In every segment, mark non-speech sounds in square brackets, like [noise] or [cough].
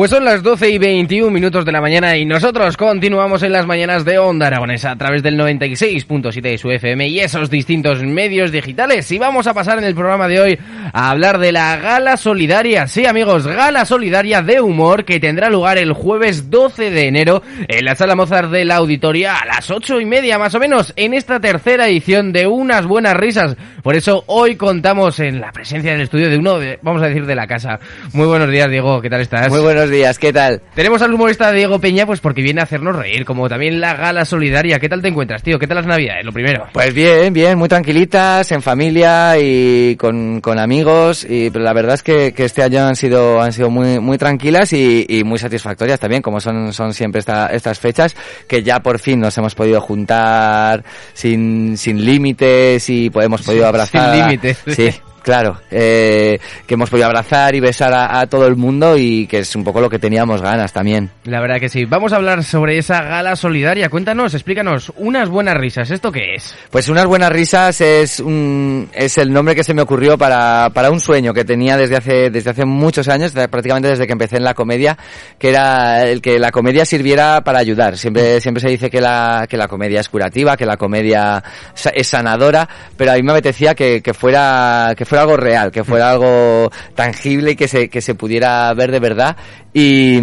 Pues son las 12 y 21 minutos de la mañana y nosotros continuamos en las mañanas de Onda Aragonesa a través del 96.7 de su FM y esos distintos medios digitales. Y vamos a pasar en el programa de hoy a hablar de la Gala Solidaria. Sí, amigos, Gala Solidaria de Humor que tendrá lugar el jueves 12 de enero en la Sala Mozart de la Auditoria a las 8 y media más o menos en esta tercera edición de Unas Buenas Risas. Por eso hoy contamos en la presencia del estudio de uno, de, vamos a decir, de la casa. Muy buenos días, Diego, ¿qué tal estás? Muy buenos días, ¿qué tal? Tenemos al humorista Diego Peña, pues porque viene a hacernos reír, como también la gala solidaria. ¿Qué tal te encuentras, tío? ¿Qué tal las navidades? Lo primero. Pues bien, bien, muy tranquilitas, en familia y con, con amigos. Y pero la verdad es que, que, este año han sido, han sido muy, muy tranquilas y, y muy satisfactorias también, como son, son siempre esta, estas fechas, que ya por fin nos hemos podido juntar sin, sin límites y podemos podido abrazar. Sin límites. Sí. Claro, eh, que hemos podido abrazar y besar a, a, todo el mundo y que es un poco lo que teníamos ganas también. La verdad que sí. Vamos a hablar sobre esa gala solidaria. Cuéntanos, explícanos, unas buenas risas. ¿Esto qué es? Pues unas buenas risas es un, es el nombre que se me ocurrió para, para un sueño que tenía desde hace, desde hace muchos años, prácticamente desde que empecé en la comedia, que era el que la comedia sirviera para ayudar. Siempre, siempre se dice que la, que la comedia es curativa, que la comedia es sanadora, pero a mí me apetecía que, que fuera, que fuera algo real, que fuera algo tangible y que se, que se pudiera ver de verdad. Y,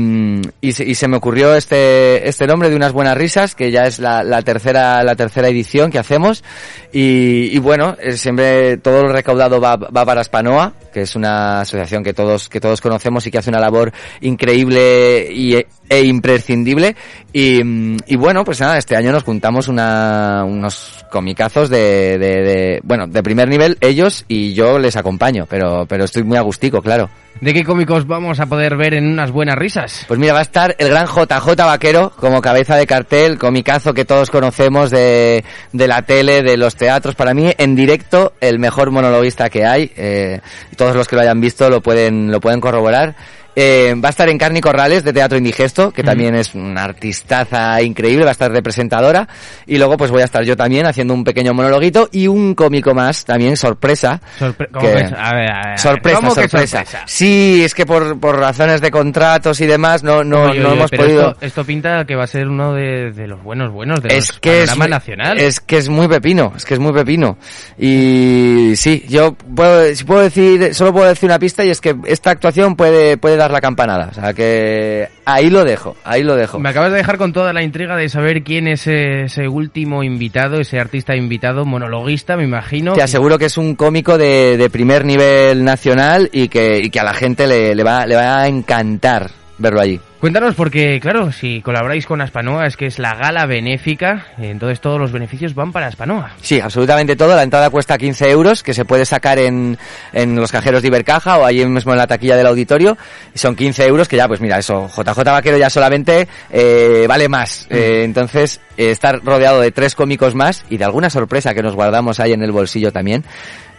y, se, y se me ocurrió este, este nombre de unas buenas risas, que ya es la, la tercera, la tercera edición que hacemos. Y, y bueno, siempre todo lo recaudado va, va para Spanoa, que es una asociación que todos, que todos conocemos y que hace una labor increíble y, e imprescindible. Y, y, bueno, pues nada, este año nos juntamos una, unos comicazos de, de, de, bueno, de primer nivel, ellos y yo les acompaño, pero, pero estoy muy agustico, claro. ¿De qué cómicos vamos a poder ver en unas buenas risas? Pues mira, va a estar el gran JJ Vaquero como cabeza de cartel, comicazo que todos conocemos de, de la tele, de los teatros. Para mí, en directo, el mejor monologuista que hay. Eh, todos los que lo hayan visto lo pueden, lo pueden corroborar. Eh, va a estar en Carni Corrales de Teatro Indigesto, que también es una artistaza increíble, va a estar representadora. Y luego pues voy a estar yo también haciendo un pequeño monologuito y un cómico más, también sorpresa. Sorpre ¿cómo que, a ver, a ver, sorpresa, ¿cómo sorpresa. Que sorpresa. Sí, es que por, por razones de contratos y demás no, no, no oye, hemos pero podido... Esto, esto, pinta que va a ser uno de, de los buenos buenos, de es los que es, nacional. es que es muy pepino, es que es muy pepino. Y sí, yo puedo, si puedo decir, solo puedo decir una pista y es que esta actuación puede, puede dar la campanada. O sea, que ahí lo dejo, ahí lo dejo. Me acabas de dejar con toda la intriga de saber quién es ese último invitado, ese artista invitado, monologuista, me imagino. Te aseguro que es un cómico de, de primer nivel nacional y que, y que a la gente le, le, va, le va a encantar verlo allí. Cuéntanos, porque claro, si colaboráis con Aspanoa es que es la gala benéfica, entonces todos los beneficios van para Aspanoa. Sí, absolutamente todo. La entrada cuesta 15 euros, que se puede sacar en, en los cajeros de Ibercaja o allí mismo en la taquilla del auditorio. Y son 15 euros, que ya, pues mira, eso, JJ Vaquero ya solamente eh, vale más. Mm. Eh, entonces, eh, estar rodeado de tres cómicos más y de alguna sorpresa que nos guardamos ahí en el bolsillo también.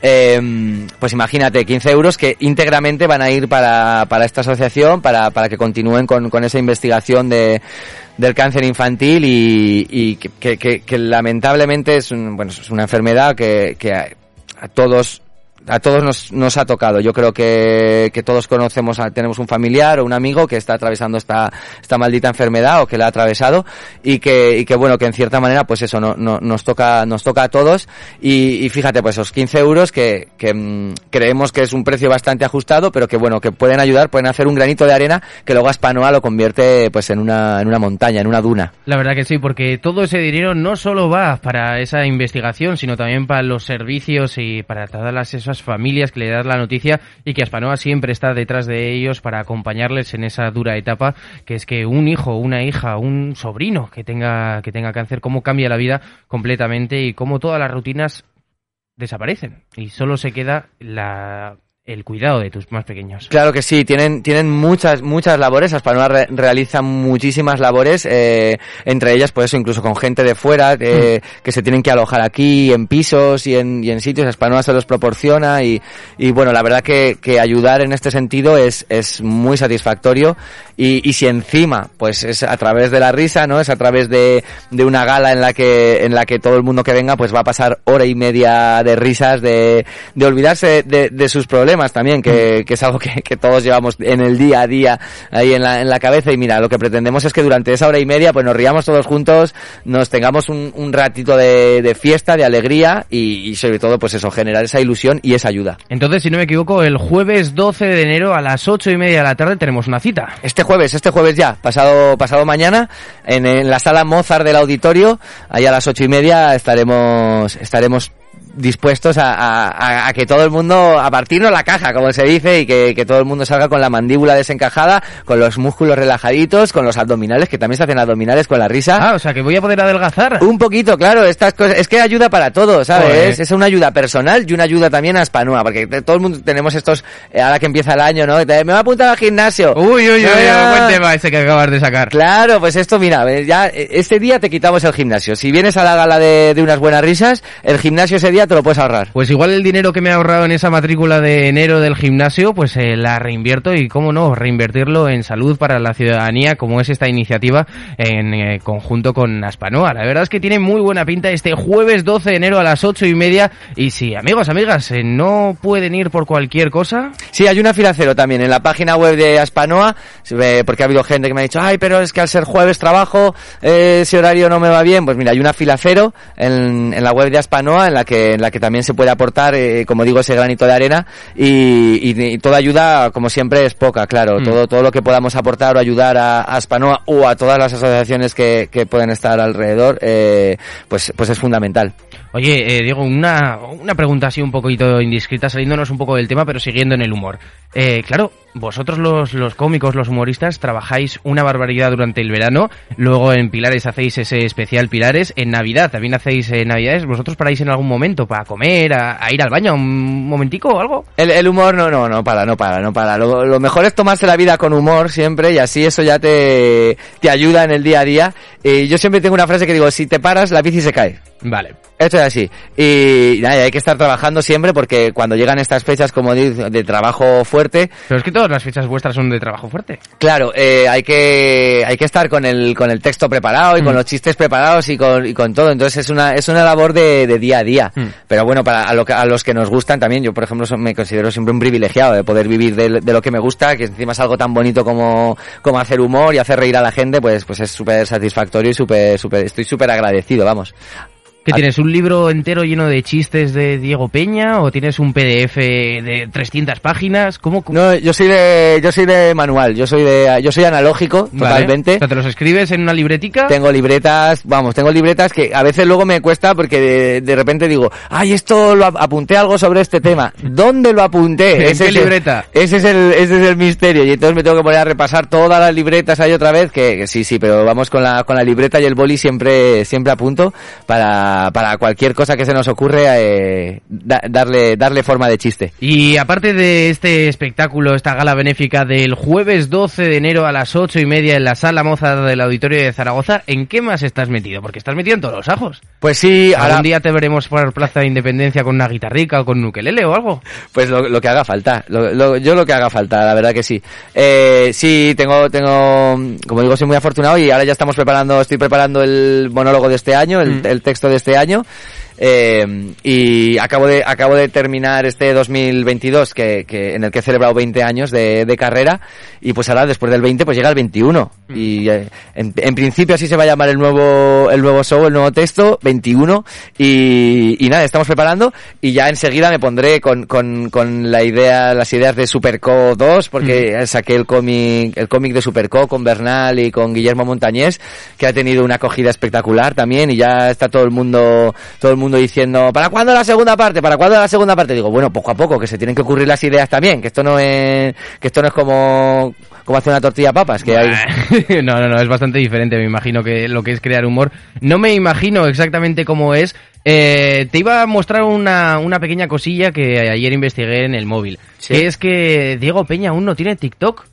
Eh, pues imagínate, 15 euros que íntegramente van a ir para, para esta asociación, para, para que continúen con, con esa investigación de, del cáncer infantil y, y que, que, lamentablemente es, un, bueno, es una enfermedad que, a todos a todos nos, nos ha tocado. Yo creo que, que todos conocemos, a, tenemos un familiar o un amigo que está atravesando esta, esta maldita enfermedad o que la ha atravesado y que, y que bueno, que en cierta manera, pues eso, no, no, nos toca, nos toca a todos y, fíjate, pues esos 15 euros que, que mmm, creemos que es un precio bastante ajustado, pero que bueno, que pueden ayudar, pueden hacer un granito de arena que luego Aspanoa lo convierte pues en una, en una montaña, en una duna. La verdad que sí, porque todo ese dinero no solo va para esa investigación, sino también para los servicios y para todas las esas familias que le dan la noticia y que Aspanoa siempre está detrás de ellos para acompañarles en esa dura etapa que es que un hijo, una hija, un sobrino que tenga que tenga cáncer, cómo cambia la vida completamente y cómo todas las rutinas desaparecen. Y solo se queda la el cuidado de tus más pequeños. Claro que sí, tienen, tienen muchas, muchas labores, Aspanua re realiza muchísimas labores, eh, entre ellas, pues eso, incluso con gente de fuera, eh, mm. que se tienen que alojar aquí, en pisos y en, y en sitios, Aspanua se los proporciona y, y bueno, la verdad que, que ayudar en este sentido es, es muy satisfactorio y, y si encima, pues es a través de la risa, ¿no? Es a través de, de una gala en la que, en la que todo el mundo que venga, pues va a pasar hora y media de risas, de, de olvidarse de, de sus problemas, también, que, que es algo que, que, todos llevamos en el día a día ahí en la, en la cabeza. Y mira, lo que pretendemos es que durante esa hora y media pues nos riamos todos juntos, nos tengamos un, un ratito de, de, fiesta, de alegría y, y, sobre todo pues eso, generar esa ilusión y esa ayuda. Entonces, si no me equivoco, el jueves 12 de enero a las ocho y media de la tarde tenemos una cita. Este jueves, este jueves ya, pasado, pasado mañana, en, en la sala Mozart del auditorio, ahí a las ocho y media estaremos, estaremos dispuestos a, a, a, que todo el mundo, a partirnos la caja, como se dice, y que, que, todo el mundo salga con la mandíbula desencajada, con los músculos relajaditos, con los abdominales, que también se hacen abdominales con la risa. Ah, o sea, que voy a poder adelgazar. Un poquito, claro, estas cosas, es que ayuda para todo, ¿sabes? Es una ayuda personal y una ayuda también a Spanua, porque todo el mundo tenemos estos, eh, ahora que empieza el año, ¿no? Me va a apuntar al gimnasio. Uy, uy, uy, ah, buen tema ese que acabas de sacar. Claro, pues esto, mira, ya, este día te quitamos el gimnasio. Si vienes a la gala de, de unas buenas risas, el gimnasio ese día te lo puedes ahorrar. Pues igual el dinero que me he ahorrado en esa matrícula de enero del gimnasio, pues eh, la reinvierto y, cómo no, reinvertirlo en salud para la ciudadanía, como es esta iniciativa en eh, conjunto con Aspanoa. La verdad es que tiene muy buena pinta este jueves 12 de enero a las ocho y media. Y si, amigos, amigas, eh, no pueden ir por cualquier cosa. Sí, hay una fila cero también en la página web de Aspanoa, porque ha habido gente que me ha dicho, ay, pero es que al ser juevis trabajo, ese horario no me va bien. Pues mira, hay una fila cero en, en la web de Aspanoa en la que, en la que también se puede aportar, eh, como digo, ese granito de arena y, y, y, toda ayuda, como siempre, es poca, claro. Mm. Todo, todo lo que podamos aportar o ayudar a, a Spanoa o a todas las asociaciones que, que pueden estar alrededor, eh, pues, pues es fundamental. Oye, eh, Diego, una, una pregunta así un poquito indiscreta, saliéndonos un poco del tema, pero siguiendo en el humor. Eh, claro, vosotros los, los cómicos, los humoristas, trabajáis una barbaridad durante el verano, luego en Pilares hacéis ese especial Pilares, en Navidad también hacéis eh, Navidades, ¿vosotros paráis en algún momento para comer, a, ir al baño un momentico o algo? El, humor no, no, no para, no para, no para. Lo, lo, mejor es tomarse la vida con humor siempre y así eso ya te, te ayuda en el día a día. Eh, yo siempre tengo una frase que digo, si te paras, la bici se cae. Vale. Esto es así. Y nada, hay que estar trabajando siempre porque cuando llegan estas fechas, como de, de trabajo fuerte. Pero es que todas las fechas vuestras son de trabajo fuerte. Claro, eh, hay que hay que estar con el con el texto preparado y mm. con los chistes preparados y con, y con todo. Entonces es una es una labor de, de día a día. Mm. Pero bueno, para a, lo que, a los que nos gustan también, yo por ejemplo me considero siempre un privilegiado de poder vivir de, de, lo que me gusta, que encima es algo tan bonito como, como hacer humor y hacer reír a la gente, pues pues es súper satisfactorio y súper súper estoy súper agradecido, vamos. ¿Qué tienes? ¿Un libro entero lleno de chistes de Diego Peña o tienes un PDF de 300 páginas? ¿Cómo? No, yo soy de yo soy de manual, yo soy de yo soy analógico vale. totalmente. O sea, ¿te los escribes en una libretica? Tengo libretas, vamos, tengo libretas que a veces luego me cuesta porque de, de repente digo, "Ay, esto lo apunté algo sobre este tema." [laughs] ¿Dónde lo apunté? ¿En ese qué libreta? El, ese es el ese es el misterio y entonces me tengo que poner a repasar todas las libretas ahí otra vez que, que sí, sí, pero vamos con la con la libreta y el boli siempre siempre a punto para para, cualquier cosa que se nos ocurre eh, da, darle, darle forma de chiste. Y aparte de este espectáculo, esta gala benéfica del jueves 12 de enero a las ocho y media en la sala moza del Auditorio de Zaragoza, ¿en qué más estás metido? Porque estás metido en todos los ajos. Pues sí, algún día te veremos por Plaza de Independencia con una guitarrica o con un ukelele o algo. Pues lo, lo que haga falta, lo, lo, yo lo que haga falta, la verdad que sí. Eh, sí, tengo, tengo, como digo, soy muy afortunado y ahora ya estamos preparando, estoy preparando el monólogo de este año, el, mm. el texto de este año. Eh, y acabo de, acabo de terminar este 2022 que, que, en el que he celebrado 20 años de, de carrera. Y pues ahora después del 20 pues llega el 21 mm. y eh, en, en, principio así se va a llamar el nuevo, el nuevo show, el nuevo texto, 21 y, y nada, estamos preparando. Y ya enseguida me pondré con, con, con la idea, las ideas de Superco 2 porque mm. saqué el cómic, el cómic de Superco con Bernal y con Guillermo Montañés que ha tenido una acogida espectacular también. Y ya está todo el mundo, todo el mundo mundo diciendo, ¿para cuándo la segunda parte? ¿Para cuándo la segunda parte? Digo, bueno, poco a poco, que se tienen que ocurrir las ideas también, que esto no es, que esto no es como, como hacer una tortilla de papas, que hay... [laughs] no, no, no, es bastante diferente, me imagino que lo que es crear humor. No me imagino exactamente cómo es. Eh, te iba a mostrar una, una pequeña cosilla que ayer investigué en el móvil. Sí. Que es que Diego Peña aún no tiene TikTok.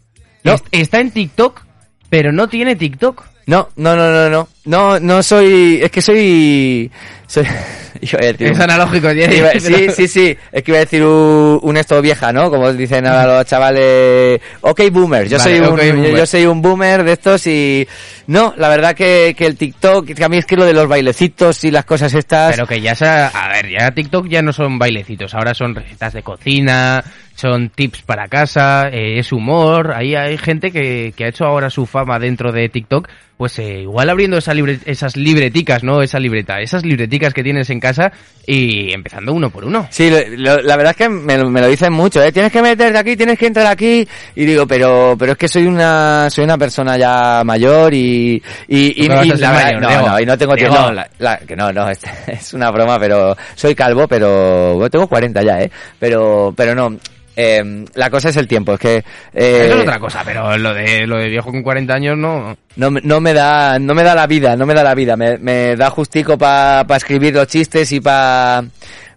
No. Est- Está en TikTok, pero no tiene TikTok. No, no, no, no, no, no, no soy, es que soy, soy, [laughs] decir Es analógico. pero- [laughs] sí, sí, sí, es que iba a decir un, un esto vieja, ¿no? Como dicen ahora los chavales, ok boomer, yo Vale, soy un, boomer. yo soy un boomer de estos y, no, la verdad que, que el TikTok, que a mí es que lo de los bailecitos y las cosas estas, Pero que ya sea, a ver, ya TikTok ya no son bailecitos, ahora son recetas de cocina, son tips para casa, eh, es humor, ahí hay gente que, que ha hecho ahora su fama dentro de TikTok, pues eh, igual abriendo esa libre- esas libreticas, ¿no? Esa libreta, esas libreticas que tienes en casa y empezando uno por uno. Sí, lo- la verdad es que me, lo- me lo dicen mucho, ¿eh? Tienes que meterte aquí, tienes que entrar aquí. Y digo, pero, pero es que soy una, soy una persona ya mayor y, y, y, ¿Cómo vas y la verdad- mayor, no, Diego? no, y no tengo tiempo. No, la- la- que no, no, este- [laughs] es una broma, pero soy calvo, pero, bueno, tengo 40 ya, ¿eh? Pero, pero no. Eh, la cosa es el tiempo, es que, eh, Eso es otra cosa, pero lo de, lo de viejo con 40 años no... no, me- no me da, no me da la vida, no me da la vida, me, me da justico para escribir los chistes y pa,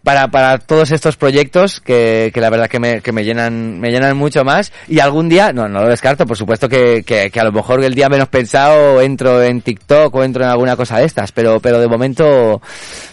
para, para todos estos proyectos que, que la verdad que me, que me llenan, me llenan mucho más y algún día, no, no lo descarto, por supuesto que, que, a lo mejor el día menos pensado entro en TikTok o entro en alguna cosa de estas, pero, pero de momento,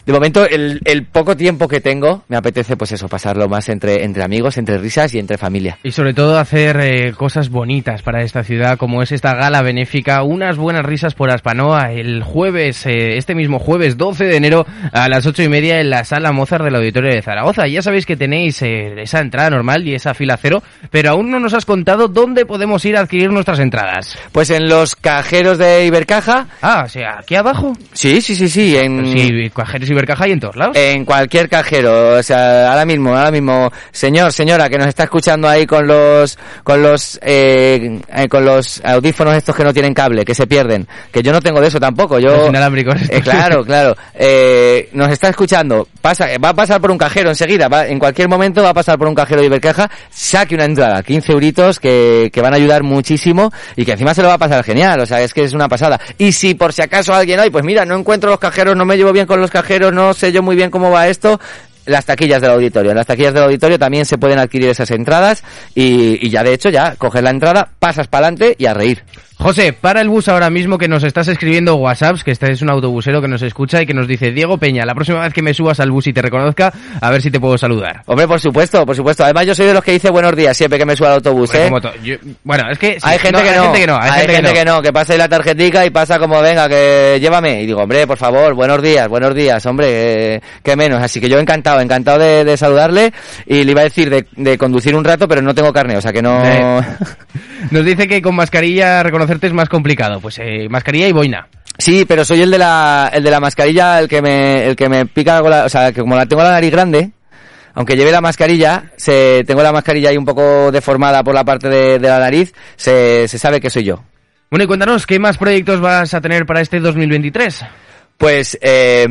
de momento el, poco tiempo que tengo me apetece pues eso, pasarlo más entre, entre amigos, entre risas y entre familia. Y sobre todo hacer eh, cosas bonitas para esta ciudad, como es esta gala benéfica, unas buenas risas por Aspanoa, el jueves, eh, este mismo jueves 12 de enero a las ocho y media en la sala Mozart del Auditorio de Zaragoza. Ya sabéis que tenéis eh, esa entrada normal y esa fila cero, pero aún no nos has contado dónde podemos ir a adquirir nuestras entradas. Pues en los cajeros de Ibercaja, Ah, o sea, aquí abajo. sí, sí, sí, sí, en... Sí, cajeros y Bercaja y en todos lados. En cualquier cajero, o sea, ahora mismo, ahora mismo, señor, señora, que nos está escuchando ahí con los, con los, eh, eh, con los audífonos estos que no tienen cable, que se pierden, que yo no tengo de eso tampoco, yo, Los inalámbricos. Eh, claro, claro, eh, nos está escuchando, pasa, va a pasar por un cajero enseguida, va- en cualquier momento va a pasar por un cajero de Ibercaja, saque una entrada, 15 euritos que, que van a ayudar muchísimo y que encima se lo va a pasar genial, o sea, es que es una pasada. Y si por si acaso alguien, ay, pues mira, no encuentro los cajeros, no me llevo bien con los cajeros, no sé yo muy bien cómo va esto, las taquillas del auditorio. En las taquillas del auditorio también se pueden adquirir esas entradas y, y ya de hecho ya coges la entrada, pasas para adelante y a reír. José, para el bus ahora mismo que nos estás escribiendo WhatsApps, que este es un autobusero que nos escucha y que nos dice, Diego Peña, la próxima vez que me subas al bus y te reconozca, a ver si te puedo saludar. Hombre, por supuesto, por supuesto. Además yo soy de los que dice buenos días siempre que me subo al autobús, Bueno, ¿eh? como yo- bueno, es que... sí, hay gente que hay no, gente que no, hay, gente, que, no. que pasa ahí la tarjetica y pasa como, venga, que llévame. Y digo, hombre, por favor, buenos días, buenos días, hombre, que, que menos. Así que yo encantado, encantado de, de saludarle y le iba a decir de, de conducir un rato, pero no tengo carne, o sea que no... Eh. [laughs] Nos dice que con mascarilla reconocerte es más complicado. Pues eh, mascarilla y boina. Sí, pero soy el de la, el de la mascarilla, el que me, el que me pica, con la- o sea, que como la tengo la nariz grande, aunque lleve la mascarilla, se, tengo la mascarilla ahí un poco deformada por la parte de, de la nariz, se, se sabe que soy yo. Bueno, y cuéntanos, ¿qué más proyectos vas a tener para este 2023? Pues, eh,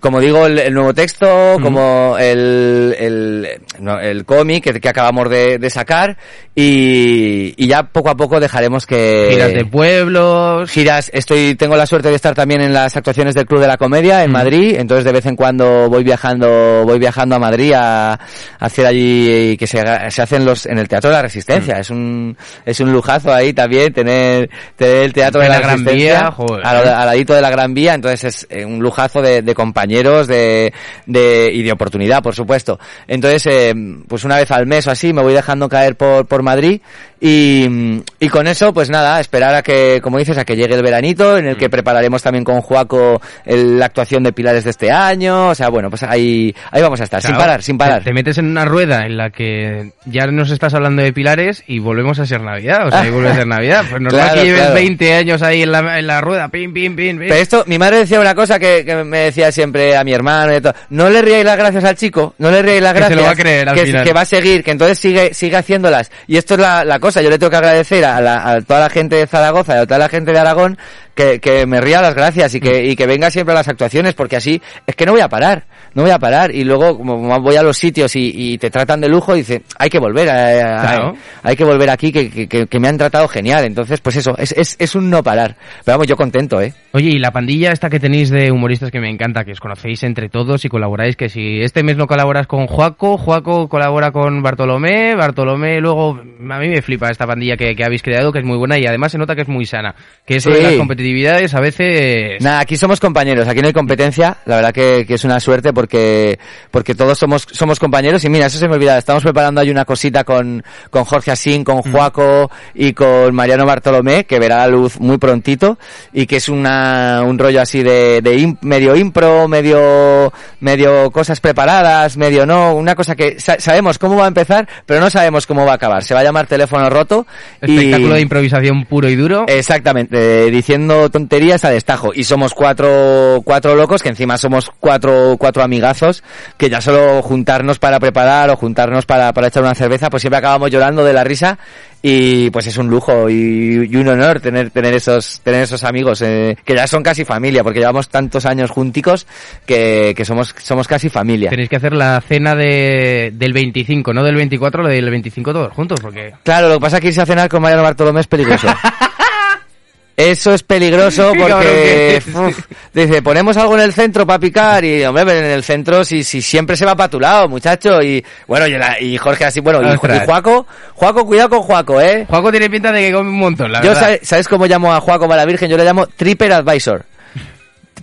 como digo, el, el nuevo texto, como el, el, no, el cómic que, que acabamos de, de sacar y, y ya poco a poco dejaremos que... Giras de pueblos... giras, estoy, tengo la suerte de estar también en las actuaciones del Club de la Comedia en Mm. Madrid, entonces de vez en cuando voy viajando, voy viajando a Madrid a, a hacer allí que se, se hacen los, en el Teatro de la Mm. Resistencia, es un, es un lujazo ahí también tener, tener el Teatro de la, la Gran Resistencia Vía, joder. al, al ladito de la Gran Vía, entonces es eh, un lujazo de, de compañeros de, de, y de oportunidad, por supuesto. Entonces, eh, pues una vez al mes o así me voy dejando caer por, por Madrid y, y con eso, pues nada, esperar a que, como dices, a que llegue el veranito, en el Mm. que prepararemos también con Juaco el- la actuación de Pilares de este año, o sea, bueno, pues ahí, ahí vamos a estar, sin parar, sin parar. Te, te metes en una rueda en la que ya nos estás hablando de pilares y volvemos a ser Navidad. O sea, y vuelve a ser Navidad. Pues normal [laughs] Claro, que lleves claro. 20 años ahí en la, en la rueda, pim, pim, pim, pim. Pero esto, mi madre decía una cosa que, que me decía siempre a mi hermano y todo. No le ríais las gracias al chico, no le ríais las Que se gracias. lo va a creer al que, final. que va a seguir, que entonces sigue, sigue haciéndolas. Y esto es la, la cosa, yo le tengo que agradecer a, la- a toda la gente de Zaragoza y a toda la gente de Aragón que, que me ría las gracias y que, y que venga siempre a las actuaciones, porque así es que no voy a parar, no voy a parar. Y luego, como voy a los sitios y, y te tratan de lujo, dice, hay que volver, a- a- Claro. hay que volver aquí, que, que- me han tratado genial. Entonces, pues eso, es, es, es un no parar. Pero vamos, yo contento, ¿eh? Oye, y la pandilla esta que tenéis de humoristas que me encanta, que os conocéis entre todos y colaboráis, que si este mes no colaboras con Juaco, Juaco colabora con Bartolomé, Bartolomé luego, a mí me flipa esta pandilla que, que habéis creado, que es muy buena y además se nota que es muy sana. Que eso Sí. de las competitividades a veces... Nada, aquí somos compañeros, aquí no hay competencia, la verdad que, que es una suerte porque, porque todos somos, somos compañeros y mira, eso se me olvidaba, estamos preparando ahí una cosita con, con Jorge Asín, con Juaco y con Mariano Bartolomé, que verá la luz muy prontito y que es una, un rollo así de, de im- medio impro, medio, medio cosas preparadas, medio no, una cosa que sa- sabemos cómo va a empezar, pero no sabemos cómo va a acabar. Se va a llamar teléfono roto. y- Espectáculo de improvisación puro y duro. Exactamente, eh, diciendo tonterías a destajo. Y somos cuatro, cuatro locos, que encima somos cuatro, cuatro amigazos, que ya solo juntarnos para preparar o juntarnos para, para echar una cerveza, pues siempre acabamos llorando de la risa. Y pues es un lujo y, y un honor tener, tener esos, tener esos amigos, eh, que ya son casi familia, porque llevamos tantos años junticos que, que somos, somos casi familia. Tenéis que hacer la cena de, del 25, no del 24, lo del 25 todos juntos, porque... Claro, lo que pasa es que irse a cenar con Mariano Bartolomé es peligroso. [laughs] Eso es peligroso [laughs] porque [laughs] uf, dice, ponemos algo en el centro para picar y hombre, pero en el centro si, si siempre se va para tu lado, muchacho, y bueno, y, la- y Jorge así, bueno, y, y Juaco, Juaco, cuidado con Juaco, eh. Juaco tiene pinta de que come un montón, la Yo verdad. sabe- ¿sabes cómo llamo a Juaco para la Virgen? Yo le llamo Tripper Advisor.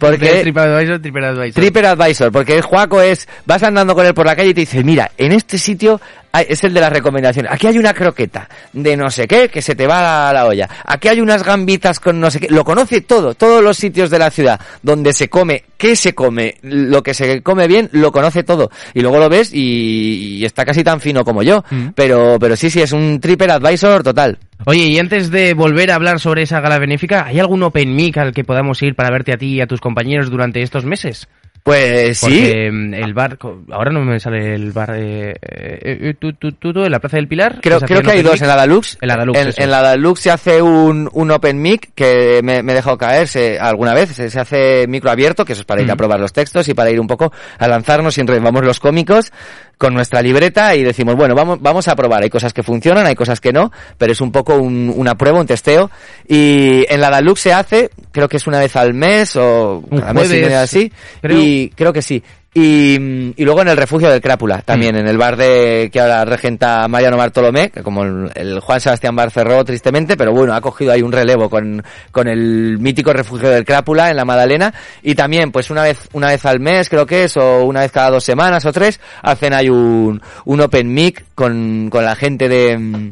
Porque TripAdvisor, TripAdvisor. Tripper Advisor, porque el Juaco es, vas andando con él por la calle y te dice, mira, en este sitio hay- es el de las recomendaciones. Aquí hay una croqueta de no sé qué que se te va a la olla. Aquí hay unas gambitas con no sé qué. Lo conoce todo, todos los sitios de la ciudad donde se come, qué se come, lo que se come bien, lo conoce todo. Y luego lo ves y, y está casi tan fino como yo. Mm. Pero, pero sí, sí, es un Tripper Advisor total. Oye, y antes de volver a hablar sobre esa gala benéfica, ¿hay algún open mic al que podamos ir para verte a ti y a tus compañeros durante estos meses? Pues sí. Porque mm, el bar, ahora no me sale el bar eh, eh, eh, tu, tu, tu, en la Plaza del Pilar. Creo, creo que hay dos en la Dalux. En la Dalux, En, eso. en la Dalux se hace un, un open mic que me, me he dejado caer se- alguna vez. Se, se hace micro abierto, que eso es para ir a Mm. probar los textos y para ir un poco a lanzarnos y vamos los cómicos con nuestra libreta y decimos, bueno, vamos, vamos a probar. Hay cosas que funcionan, hay cosas que no, pero es un poco un- una prueba, un testeo. Y en la Dalux se hace, creo que es una vez al mes o Un cada mes y jueves, medio así. creo. Y creo que sí. Y, mm, y luego en el refugio del Crápula, también en el bar de que ahora regenta Mariano Bartolomé, que como el, el Juan Sebastián Bar cerró tristemente, pero bueno, ha cogido ahí un relevo con, con el mítico refugio del Crápula en la Madalena. Y también, pues una vez, una vez al mes creo que es, o una vez cada dos semanas o tres, hacen ahí un, un open mic con, con la gente de, mm,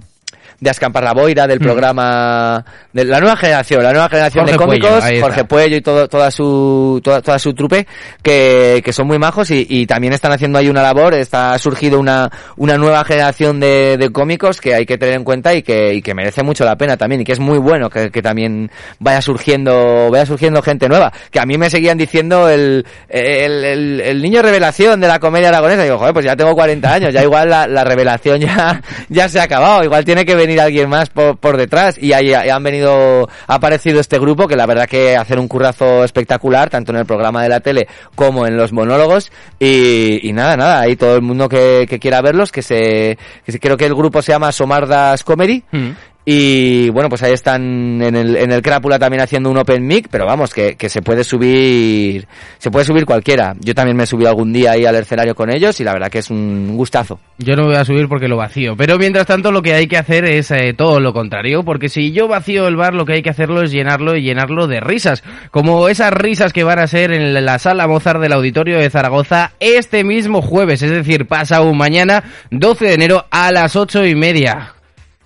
de Ascampar la Boira, del programa de la nueva generación, la nueva generación Jorge de cómicos, Puello. Jorge Puello y todo, toda su, toda, toda su trupe, que, que son muy majos y, y también están haciendo ahí una labor, está ha surgido una, una nueva generación de, de cómicos que hay que tener en cuenta y que, y que merece mucho la pena también, y que es muy bueno que, que también vaya surgiendo, vaya surgiendo gente nueva, que a mí me seguían diciendo el, el, el, el niño revelación de la comedia aragonesa, digo, joder, pues ya tengo 40 años, ya igual la, la revelación ya, [laughs] ya se ha acabado, igual tiene que venir alguien más por, por detrás, y ahí han venido, ha aparecido este grupo que la verdad que hacen un currazo espectacular, tanto en el programa de la tele como en los monólogos, y, nada, nada, ahí todo el mundo que, quiera verlos, que se, que creo que el grupo se llama Somardas Comedy, Mm. Y bueno, pues ahí están en el, en el Crápula también haciendo un open mic, pero vamos, que, que se puede subir, se puede subir cualquiera. Yo también me he subido algún día ahí al escenario con ellos y la verdad que es un gustazo. Yo no voy a subir porque lo vacío. Pero mientras tanto lo que hay que hacer es eh, todo lo contrario. Porque si yo vacío el bar, lo que hay que hacerlo es llenarlo y llenarlo de risas. Como esas risas que van a ser en la sala Mozart del Auditorio de Zaragoza este mismo jueves. Es decir, pasa un mañana, 12 de enero a las ocho y media.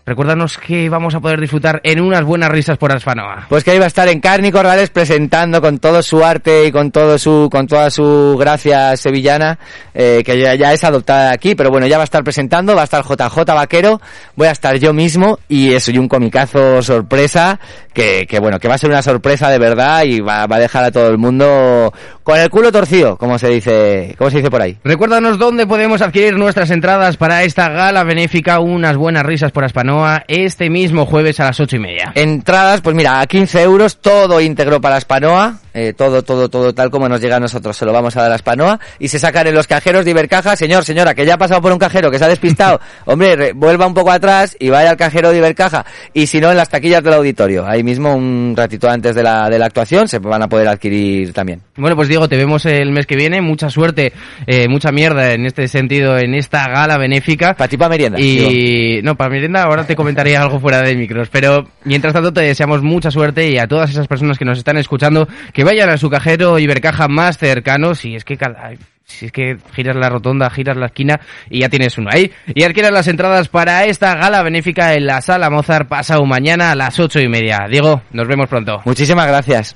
Recuérdanos que vamos a poder disfrutar en unas buenas risas por Asfanoa. Pues que ahí va a estar en Carni Corrales presentando con todo su arte y con todo su, con toda su gracia sevillana, eh, que ya, ya es adoptada aquí, pero bueno, ya va a estar presentando, va a estar JJ Vaquero, voy a estar yo mismo y eso, y un comicazo sorpresa, que, que bueno, que va a ser una sorpresa de verdad y va, va a dejar a todo el mundo con el culo torcido, como se dice, como se dice por ahí. Recuérdanos dónde podemos adquirir nuestras entradas para esta gala benéfica, unas buenas risas por Aspanoa. Este mismo jueves a las ocho y media. Entradas, pues mira, a 15 euros, todo íntegro para Spanoa, eh, todo, todo, todo tal como nos llega a nosotros, se lo vamos a dar a Spanoa, y se sacan en los cajeros de Ibercaja, señor, señora, que ya ha pasado por un cajero, que se ha despistado, [laughs] hombre, vuelva un poco atrás y vaya al cajero de Ibercaja, y si no, en las taquillas del auditorio, ahí mismo un ratito antes de la, de la actuación se van a poder adquirir también. Bueno, pues Diego, te vemos el mes que viene, mucha suerte, eh, mucha mierda en este sentido, en esta gala benéfica. Para ti, para merienda. Y no, para merienda ahora te comentaré algo fuera de micros, pero mientras tanto te deseamos mucha suerte y a todas esas personas que nos están escuchando vayan a su cajero Ibercaja más cercano, si es que cada, si es que giras la rotonda, giras la esquina y ya tienes uno ahí. Y adquieras las entradas para esta gala benéfica en la sala Mozart pasado mañana a las ocho y media. Diego, nos vemos pronto. Muchísimas gracias.